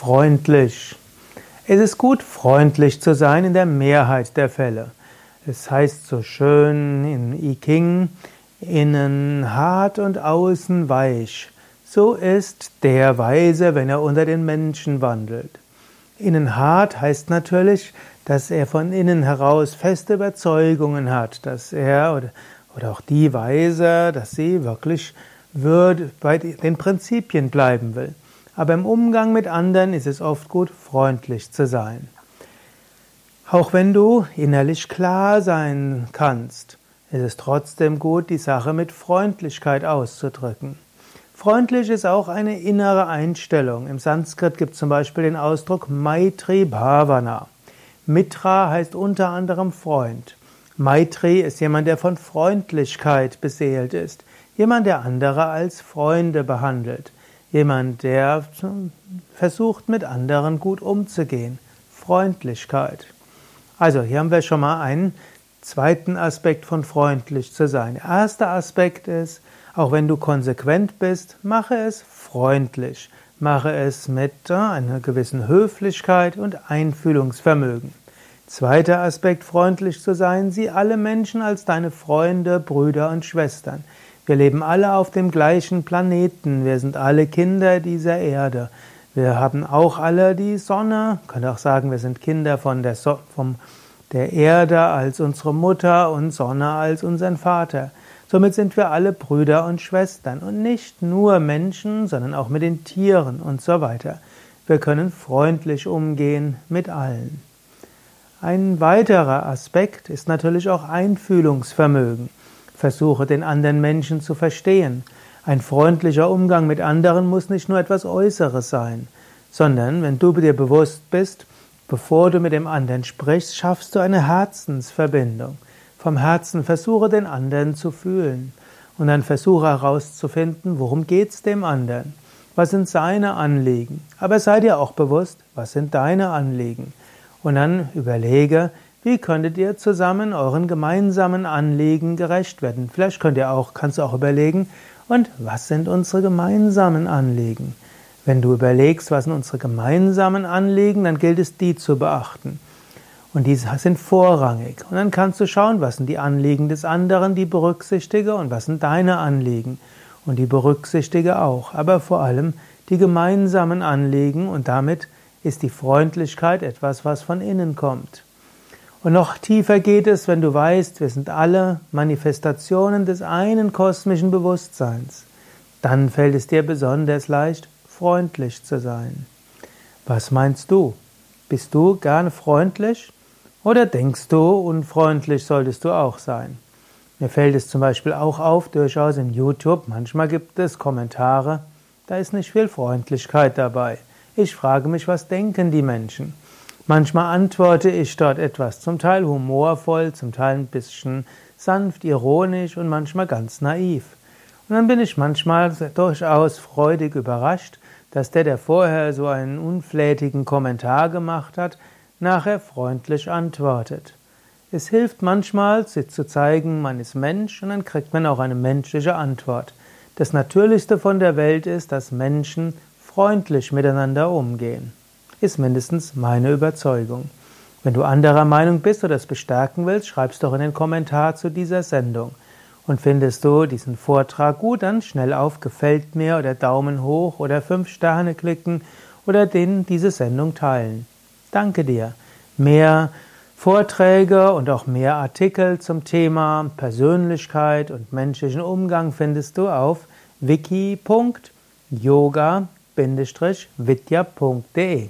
Freundlich. Es ist gut, freundlich zu sein in der Mehrheit der Fälle. Es heißt so schön in I Ching, innen hart und außen weich. So ist der Weise, wenn er unter den Menschen wandelt. Innen hart heißt natürlich, dass er von innen heraus feste Überzeugungen hat, dass er oder, oder auch die Weise, dass sie wirklich würde, bei den Prinzipien bleiben will. Aber im Umgang mit anderen ist es oft gut, freundlich zu sein. Auch wenn du innerlich klar sein kannst, ist es trotzdem gut, die Sache mit Freundlichkeit auszudrücken. Freundlich ist auch eine innere Einstellung. Im Sanskrit gibt es zum Beispiel den Ausdruck Maitri Bhavana. Mitra heißt unter anderem Freund. Maitri ist jemand, der von Freundlichkeit beseelt ist. Jemand, der andere als Freunde behandelt. Jemand, der versucht, mit anderen gut umzugehen. Freundlichkeit. Also, hier haben wir schon mal einen zweiten Aspekt von freundlich zu sein. Der erste Aspekt ist, auch wenn du konsequent bist, mache es freundlich. Mache es mit äh, einer gewissen Höflichkeit und Einfühlungsvermögen. Zweiter Aspekt, freundlich zu sein, sieh alle Menschen als deine Freunde, Brüder und Schwestern. Wir leben alle auf dem gleichen Planeten. Wir sind alle Kinder dieser Erde. Wir haben auch alle die Sonne. Man könnte auch sagen, wir sind Kinder von der, so vom, der Erde als unsere Mutter und Sonne als unseren Vater. Somit sind wir alle Brüder und Schwestern und nicht nur Menschen, sondern auch mit den Tieren und so weiter. Wir können freundlich umgehen mit allen. Ein weiterer Aspekt ist natürlich auch Einfühlungsvermögen. Versuche den anderen Menschen zu verstehen. Ein freundlicher Umgang mit anderen muss nicht nur etwas Äußeres sein, sondern wenn du dir bewusst bist, bevor du mit dem anderen sprichst, schaffst du eine Herzensverbindung. Vom Herzen versuche den anderen zu fühlen und dann versuche herauszufinden, worum geht's dem anderen? Was sind seine Anliegen? Aber sei dir auch bewusst, was sind deine Anliegen? Und dann überlege, wie könntet ihr zusammen euren gemeinsamen Anliegen gerecht werden? Vielleicht könnt ihr auch, kannst du auch überlegen, und was sind unsere gemeinsamen Anliegen? Wenn du überlegst, was sind unsere gemeinsamen Anliegen, dann gilt es, die zu beachten. Und diese sind vorrangig. Und dann kannst du schauen, was sind die Anliegen des anderen, die berücksichtige, und was sind deine Anliegen. Und die berücksichtige auch. Aber vor allem die gemeinsamen Anliegen und damit ist die Freundlichkeit etwas, was von innen kommt. Und noch tiefer geht es, wenn du weißt, wir sind alle Manifestationen des einen kosmischen Bewusstseins. Dann fällt es dir besonders leicht, freundlich zu sein. Was meinst du? Bist du gerne freundlich? Oder denkst du, unfreundlich solltest du auch sein? Mir fällt es zum Beispiel auch auf, durchaus in YouTube, manchmal gibt es Kommentare, da ist nicht viel Freundlichkeit dabei. Ich frage mich, was denken die Menschen? Manchmal antworte ich dort etwas, zum Teil humorvoll, zum Teil ein bisschen sanft, ironisch und manchmal ganz naiv. Und dann bin ich manchmal durchaus freudig überrascht, dass der, der vorher so einen unflätigen Kommentar gemacht hat, nachher freundlich antwortet. Es hilft manchmal, sich zu zeigen, man ist Mensch und dann kriegt man auch eine menschliche Antwort. Das Natürlichste von der Welt ist, dass Menschen freundlich miteinander umgehen ist mindestens meine Überzeugung. Wenn du anderer Meinung bist oder es bestärken willst, schreibst doch in den Kommentar zu dieser Sendung. Und findest du diesen Vortrag gut, dann schnell auf Gefällt mir oder Daumen hoch oder fünf Sterne klicken oder den diese Sendung teilen. Danke dir. Mehr Vorträge und auch mehr Artikel zum Thema Persönlichkeit und menschlichen Umgang findest du auf wiki.yoga-vidya.de